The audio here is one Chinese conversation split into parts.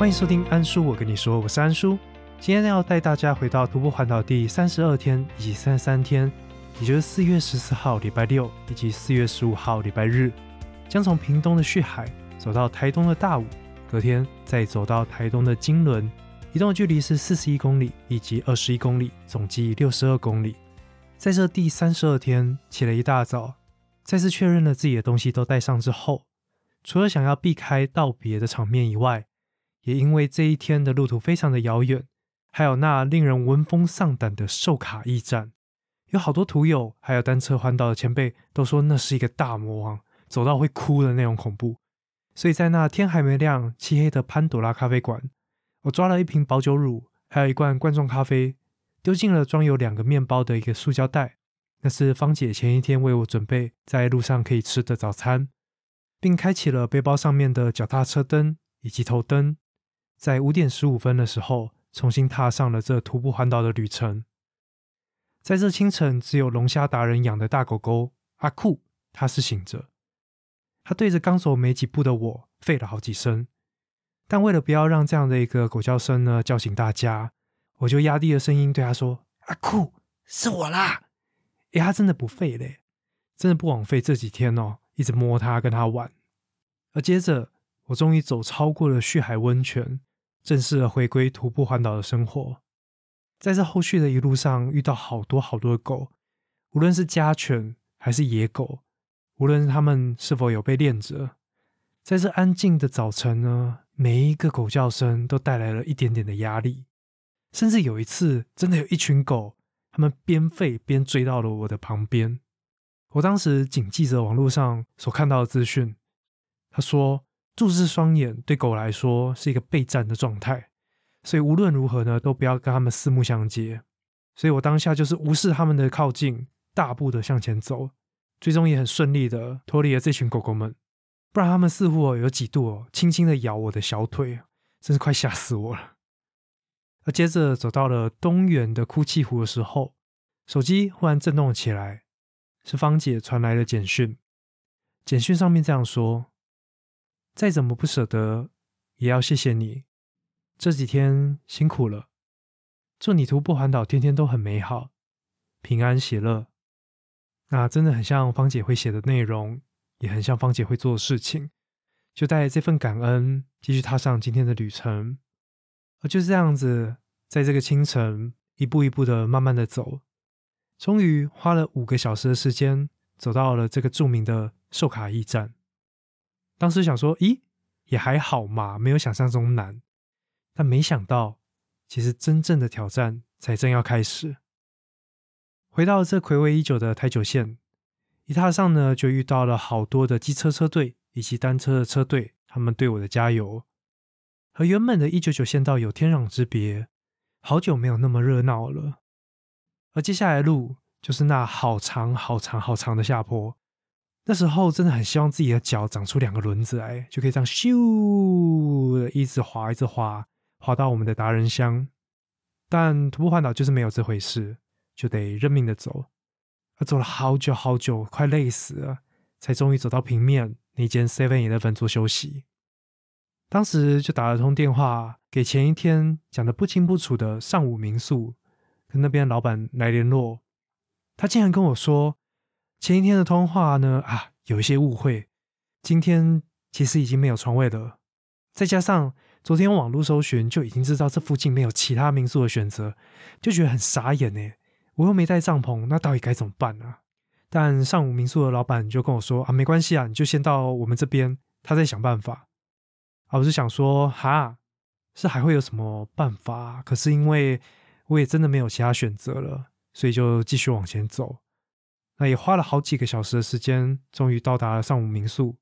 欢迎收听安叔，我跟你说，我是安叔。今天要带大家回到徒步环岛第三十二天以及三十三天，也就是四月十四号礼拜六以及四月十五号礼拜日，将从屏东的旭海走到台东的大武，隔天再走到台东的金轮，移动的距离是四十一公里以及二十一公里，总计六十二公里。在这第三十二天起了一大早，再次确认了自己的东西都带上之后，除了想要避开道别的场面以外，也因为这一天的路途非常的遥远，还有那令人闻风丧胆的寿卡驿站，有好多徒友还有单车环岛的前辈都说那是一个大魔王，走到会哭的那种恐怖。所以在那天还没亮、漆黑的潘朵拉咖啡馆，我抓了一瓶保酒乳，还有一罐罐装咖啡。丢进了装有两个面包的一个塑胶袋，那是芳姐前一天为我准备在路上可以吃的早餐，并开启了背包上面的脚踏车灯以及头灯，在五点十五分的时候重新踏上了这徒步环岛的旅程。在这清晨，只有龙虾达人养的大狗狗阿酷，它是醒着，它对着刚走没几步的我吠了好几声，但为了不要让这样的一个狗叫声呢叫醒大家。我就压低了声音对他说：“阿酷，是我啦！”哎，他真的不废嘞，真的不枉费这几天哦，一直摸他跟他玩。而接着，我终于走超过了旭海温泉，正式的回归徒步环岛的生活。在这后续的一路上，遇到好多好多的狗，无论是家犬还是野狗，无论他们是否有被练着，在这安静的早晨呢，每一个狗叫声都带来了一点点的压力。甚至有一次，真的有一群狗，他们边吠边追到了我的旁边。我当时谨记着网络上所看到的资讯，他说注视双眼对狗来说是一个备战的状态，所以无论如何呢，都不要跟他们四目相接。所以我当下就是无视他们的靠近，大步的向前走，最终也很顺利的脱离了这群狗狗们。不然他们似乎有几度哦，轻轻的咬我的小腿，真是快吓死我了。而接着走到了东园的哭泣湖的时候，手机忽然震动了起来，是芳姐传来的简讯。简讯上面这样说：“再怎么不舍得，也要谢谢你，这几天辛苦了。祝你徒步环岛天天都很美好，平安喜乐。”那真的很像芳姐会写的内容，也很像芳姐会做的事情。就带着这份感恩，继续踏上今天的旅程。而就这样子，在这个清晨，一步一步的慢慢的走，终于花了五个小时的时间，走到了这个著名的寿卡驿站。当时想说，咦，也还好嘛，没有想象中难。但没想到，其实真正的挑战才正要开始。回到这魁违已久的台九线，一踏上呢，就遇到了好多的机车车队以及单车的车队，他们对我的加油。和原本的一九九县道有天壤之别，好久没有那么热闹了。而接下来的路就是那好长、好长、好长的下坡。那时候真的很希望自己的脚长出两个轮子来，就可以这样咻的一直滑、一直滑，滑到我们的达人乡。但徒步环岛就是没有这回事，就得认命的走。而走了好久好久，快累死了，才终于走到平面那间 Seven Eleven 做休息。当时就打了通电话给前一天讲的不清不楚的上午民宿，跟那边老板来联络。他竟然跟我说，前一天的通话呢啊有一些误会，今天其实已经没有床位了。再加上昨天网络搜寻就已经知道这附近没有其他民宿的选择，就觉得很傻眼呢。我又没带帐篷，那到底该怎么办呢？但上午民宿的老板就跟我说啊，没关系啊，你就先到我们这边，他在想办法。啊，我是想说，哈，是还会有什么办法？可是因为我也真的没有其他选择了，所以就继续往前走。那也花了好几个小时的时间，终于到达了上午民宿。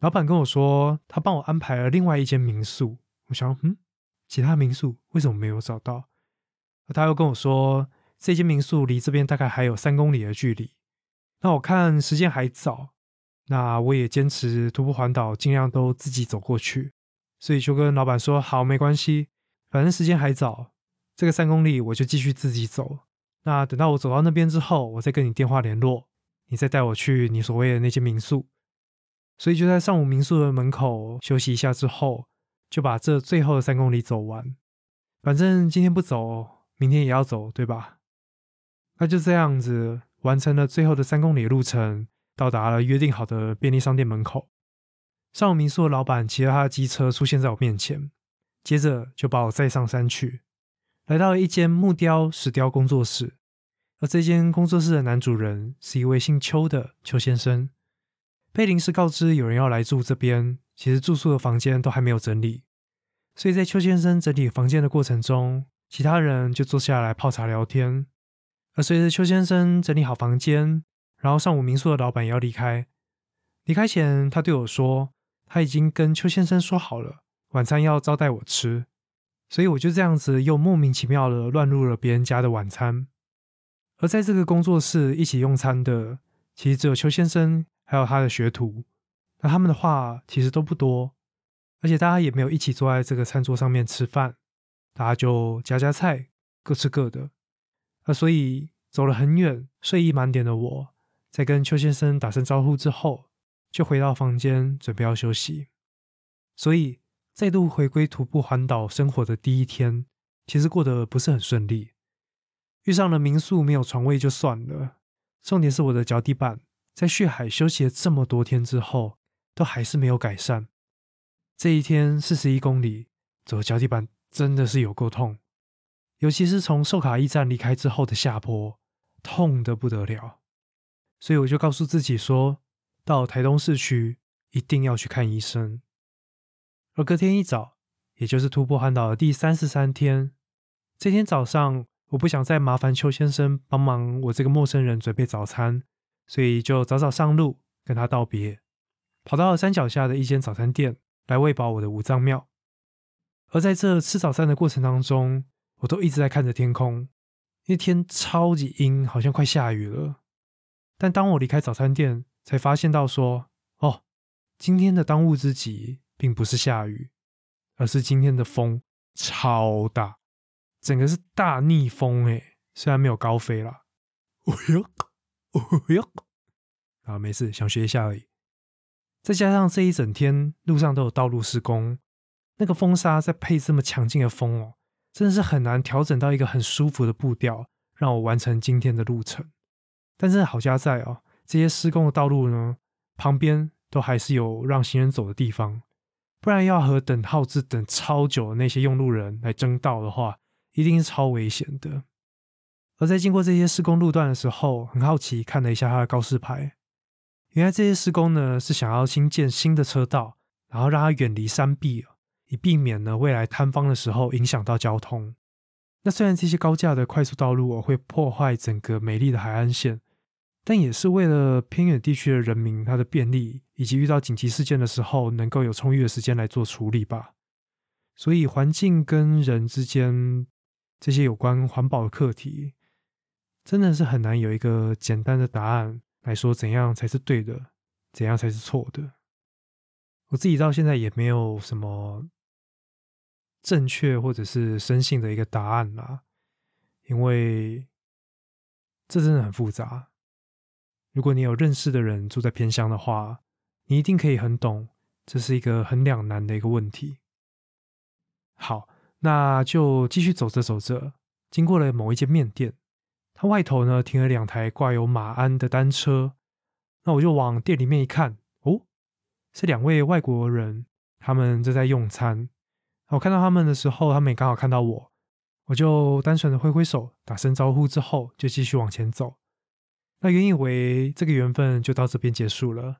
老板跟我说，他帮我安排了另外一间民宿。我想，嗯，其他民宿为什么没有找到？他又跟我说，这间民宿离这边大概还有三公里的距离。那我看时间还早。那我也坚持徒步环岛，尽量都自己走过去，所以就跟老板说好，没关系，反正时间还早，这个三公里我就继续自己走。那等到我走到那边之后，我再跟你电话联络，你再带我去你所谓的那间民宿。所以就在上午民宿的门口休息一下之后，就把这最后的三公里走完。反正今天不走，明天也要走，对吧？那就这样子完成了最后的三公里路程，到达了约定好的便利商店门口。上午民宿的老板骑着他的机车出现在我面前，接着就把我载上山去，来到一间木雕石雕工作室。而这间工作室的男主人是一位姓邱的邱先生。被临时告知有人要来住这边，其实住宿的房间都还没有整理，所以在邱先生整理房间的过程中，其他人就坐下来泡茶聊天。而随着邱先生整理好房间，然后上午民宿的老板也要离开，离开前他对我说。他已经跟邱先生说好了，晚餐要招待我吃，所以我就这样子又莫名其妙的乱入了别人家的晚餐。而在这个工作室一起用餐的，其实只有邱先生还有他的学徒，那他们的话其实都不多，而且大家也没有一起坐在这个餐桌上面吃饭，大家就夹夹菜，各吃各的。那所以走了很远，睡意满点的我，在跟邱先生打声招呼之后。就回到房间准备要休息，所以再度回归徒步环岛生活的第一天，其实过得不是很顺利。遇上了民宿没有床位就算了，重点是我的脚底板在血海休息了这么多天之后，都还是没有改善。这一天四十一公里走脚底板真的是有够痛，尤其是从寿卡驿站离开之后的下坡，痛得不得了。所以我就告诉自己说。到台东市区一定要去看医生。而隔天一早，也就是突破环岛的第三十三天，这天早上，我不想再麻烦邱先生帮忙我这个陌生人准备早餐，所以就早早上路跟他道别，跑到了山脚下的一间早餐店来喂饱我的五脏庙。而在这吃早餐的过程当中，我都一直在看着天空，因为天超级阴，好像快下雨了。但当我离开早餐店，才发现到说，哦，今天的当务之急并不是下雨，而是今天的风超大，整个是大逆风哎，虽然没有高飞啦，哦哟，哦哟，啊，没事，想学一下而已。再加上这一整天路上都有道路施工，那个风沙再配这么强劲的风哦，真的是很难调整到一个很舒服的步调，让我完成今天的路程。但是好家在哦。这些施工的道路呢，旁边都还是有让行人走的地方，不然要和等号志等超久的那些用路人来争道的话，一定是超危险的。而在经过这些施工路段的时候，很好奇看了一下它的告示牌，原来这些施工呢是想要新建新的车道，然后让它远离山壁，以避免呢未来坍方的时候影响到交通。那虽然这些高架的快速道路会破坏整个美丽的海岸线。但也是为了偏远地区的人民他的便利，以及遇到紧急事件的时候能够有充裕的时间来做处理吧。所以环境跟人之间这些有关环保的课题，真的是很难有一个简单的答案来说怎样才是对的，怎样才是错的。我自己到现在也没有什么正确或者是深信的一个答案啦，因为这真的很复杂。如果你有认识的人住在偏乡的话，你一定可以很懂，这是一个很两难的一个问题。好，那就继续走着走着，经过了某一间面店，它外头呢停了两台挂有马鞍的单车。那我就往店里面一看，哦，是两位外国人，他们正在用餐。我看到他们的时候，他们也刚好看到我，我就单纯的挥挥手，打声招呼之后，就继续往前走。那原以为这个缘分就到这边结束了，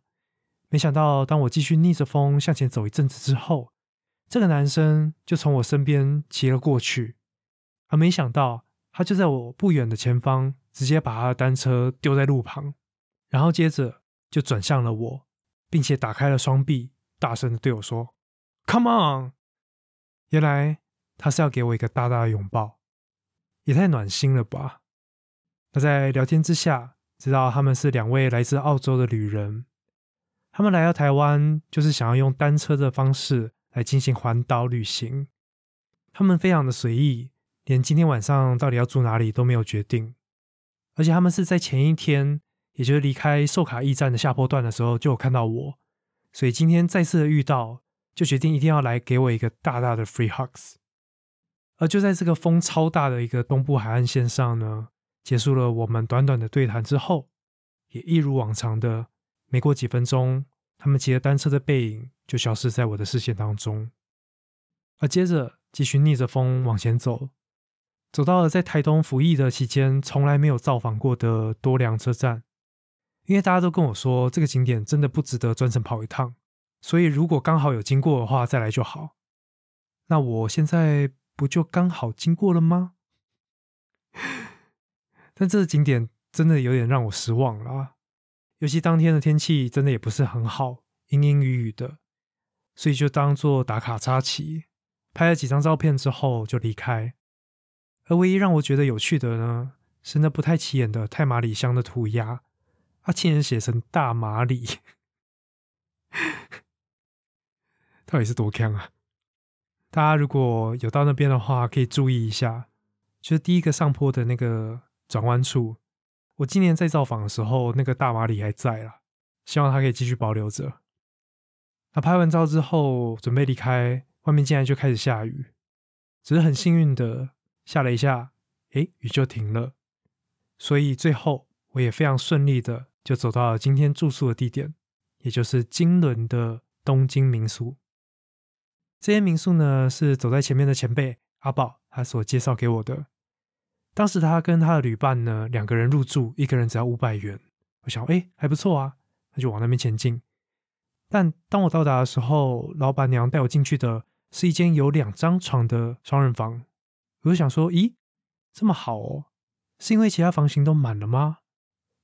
没想到当我继续逆着风向前走一阵子之后，这个男生就从我身边骑了过去，而没想到他就在我不远的前方，直接把他的单车丢在路旁，然后接着就转向了我，并且打开了双臂，大声的对我说：“Come on！” 原来他是要给我一个大大的拥抱，也太暖心了吧！那在聊天之下。知道他们是两位来自澳洲的旅人，他们来到台湾就是想要用单车的方式来进行环岛旅行。他们非常的随意，连今天晚上到底要住哪里都没有决定。而且他们是在前一天，也就是离开寿卡驿站的下坡段的时候就有看到我，所以今天再次的遇到，就决定一定要来给我一个大大的 free hugs。而就在这个风超大的一个东部海岸线上呢，结束了我们短短的对谈之后，也一如往常的，没过几分钟，他们骑着单车的背影就消失在我的视线当中。而接着继续逆着风往前走，走到了在台东服役的期间从来没有造访过的多良车站，因为大家都跟我说这个景点真的不值得专程跑一趟，所以如果刚好有经过的话再来就好。那我现在。不就刚好经过了吗？但这个景点真的有点让我失望了，尤其当天的天气真的也不是很好，阴阴雨雨的，所以就当做打卡插旗，拍了几张照片之后就离开。而唯一让我觉得有趣的呢，是那不太起眼的太马里乡的涂鸦，它竟然写成大马里，到底是多强啊！大家如果有到那边的话，可以注意一下，就是第一个上坡的那个转弯处。我今年在造访的时候，那个大马里还在啦，希望它可以继续保留着。那拍完照之后，准备离开，外面竟然就开始下雨，只是很幸运的下了一下，诶，雨就停了。所以最后我也非常顺利的就走到了今天住宿的地点，也就是金轮的东京民宿。这间民宿呢，是走在前面的前辈阿宝他所介绍给我的。当时他跟他的旅伴呢，两个人入住，一个人只要五百元。我想，哎，还不错啊，那就往那边前进。但当我到达的时候，老板娘带我进去的是一间有两张床的双人房。我就想说，咦，这么好哦，是因为其他房型都满了吗？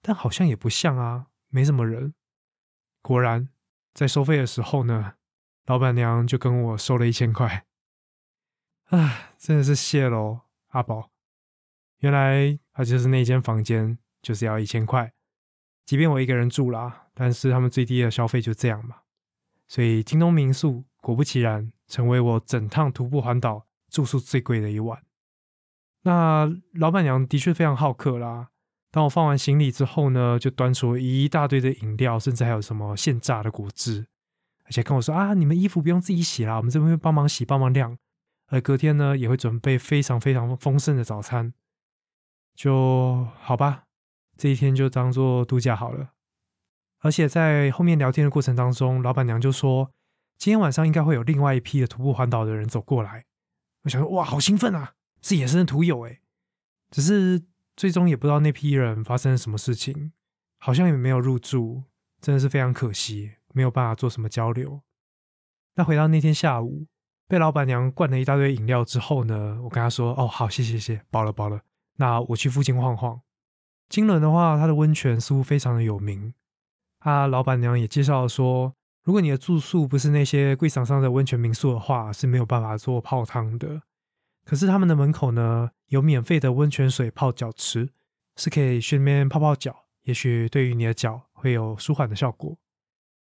但好像也不像啊，没什么人。果然，在收费的时候呢。老板娘就跟我收了一千块，啊，真的是谢喽，阿宝。原来他就是那间房间就是要一千块，即便我一个人住啦，但是他们最低的消费就这样嘛。所以京东民宿果不其然成为我整趟徒步环岛住宿最贵的一晚。那老板娘的确非常好客啦。当我放完行李之后呢，就端出一大堆的饮料，甚至还有什么现榨的果汁。而且跟我说啊，你们衣服不用自己洗啦，我们这边会帮忙洗、帮忙晾。而隔天呢，也会准备非常非常丰盛的早餐。就好吧，这一天就当做度假好了。而且在后面聊天的过程当中，老板娘就说，今天晚上应该会有另外一批的徒步环岛的人走过来。我想说，哇，好兴奋啊，是野生的徒友哎。只是最终也不知道那批人发生了什么事情，好像也没有入住，真的是非常可惜。没有办法做什么交流。那回到那天下午，被老板娘灌了一大堆饮料之后呢，我跟她说：“哦，好，谢谢谢，饱了饱了。那我去附近晃晃。金轮的话，它的温泉似乎非常的有名。他老板娘也介绍说，如果你的住宿不是那些贵场上的温泉民宿的话，是没有办法做泡汤的。可是他们的门口呢，有免费的温泉水泡脚池，是可以去那边泡泡脚，也许对于你的脚会有舒缓的效果。”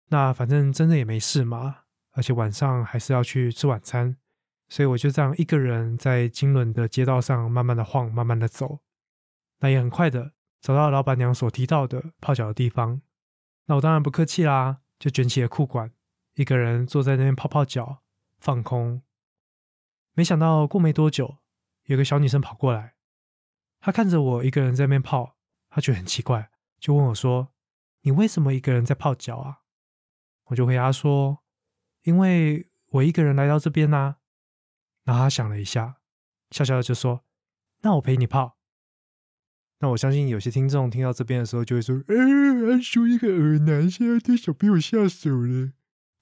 那反正真的也没事嘛，而且晚上还是要去吃晚餐，所以我就这样一个人在金轮的街道上慢慢的晃，慢慢的走。那也很快的找到老板娘所提到的泡脚的地方。那我当然不客气啦，就卷起了裤管，一个人坐在那边泡泡脚，放空。没想到过没多久，有个小女生跑过来，她看着我一个人在那边泡，她觉得很奇怪，就问我说：“你为什么一个人在泡脚啊？”我就回答说：“因为我一个人来到这边呐。”然后她想了一下，笑笑的就说：“那我陪你泡。”那我相信有些听众听到这边的时候就会说：“呃，说一个耳男现在对小朋友下手了。”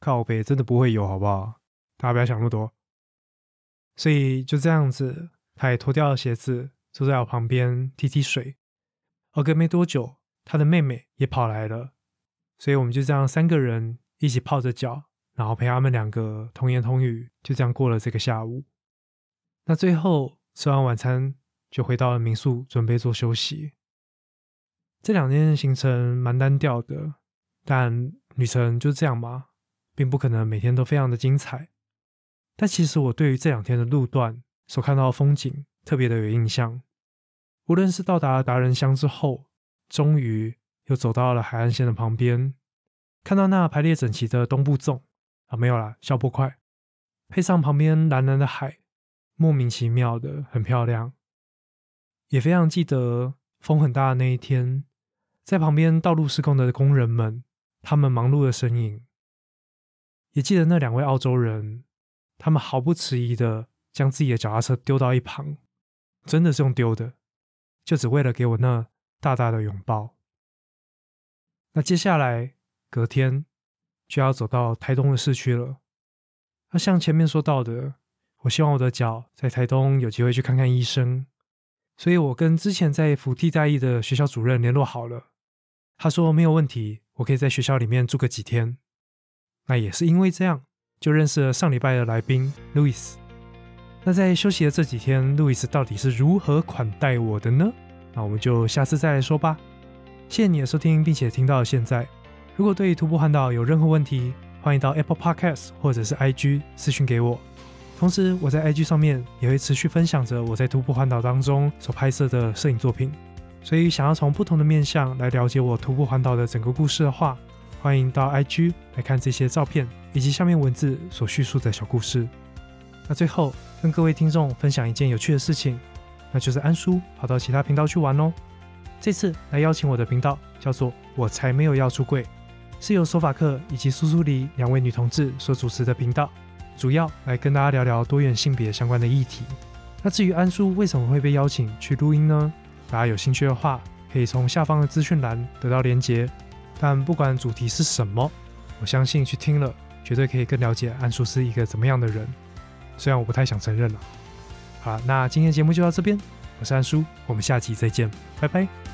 靠背真的不会有，好不好？大家不要想那么多。所以就这样子，他也脱掉了鞋子，坐在我旁边踢踢水。而隔没多久，他的妹妹也跑来了，所以我们就这样三个人。一起泡着脚，然后陪他们两个童言童语，就这样过了这个下午。那最后吃完晚餐，就回到了民宿，准备做休息。这两天行程蛮单调的，但旅程就这样嘛，并不可能每天都非常的精彩。但其实我对于这两天的路段所看到的风景特别的有印象。无论是到达达人乡之后，终于又走到了海岸线的旁边。看到那排列整齐的东部纵，啊，没有啦，小波块，配上旁边蓝蓝的海，莫名其妙的很漂亮。也非常记得风很大的那一天，在旁边道路施工的工人们，他们忙碌的身影。也记得那两位澳洲人，他们毫不迟疑的将自己的脚踏车丢到一旁，真的是用丢的，就只为了给我那大大的拥抱。那接下来隔天就要走到台东的市区了。那像前面说到的，我希望我的脚在台东有机会去看看医生，所以我跟之前在福替代役的学校主任联络好了，他说没有问题，我可以在学校里面住个几天。那也是因为这样，就认识了上礼拜的来宾路易斯。那在休息的这几天，路易斯到底是如何款待我的呢？那我们就下次再来说吧。谢谢你的收听，并且听到现在。如果对于徒步环岛有任何问题，欢迎到 Apple Podcast 或者是 IG 私讯给我。同时，我在 IG 上面也会持续分享着我在徒步环岛当中所拍摄的摄影作品。所以，想要从不同的面向来了解我徒步环岛的整个故事的话，欢迎到 IG 来看这些照片，以及下面文字所叙述的小故事。那最后跟各位听众分享一件有趣的事情，那就是安叔跑到其他频道去玩哦。这次来邀请我的频道叫做“我才没有要出柜”，是由索法克以及苏苏黎两位女同志所主持的频道，主要来跟大家聊聊多元性别相关的议题。那至于安叔为什么会被邀请去录音呢？大家有兴趣的话，可以从下方的资讯栏得到连结。但不管主题是什么，我相信去听了，绝对可以更了解安叔是一个怎么样的人。虽然我不太想承认了。好了，那今天节目就到这边，我是安叔，我们下期再见，拜拜。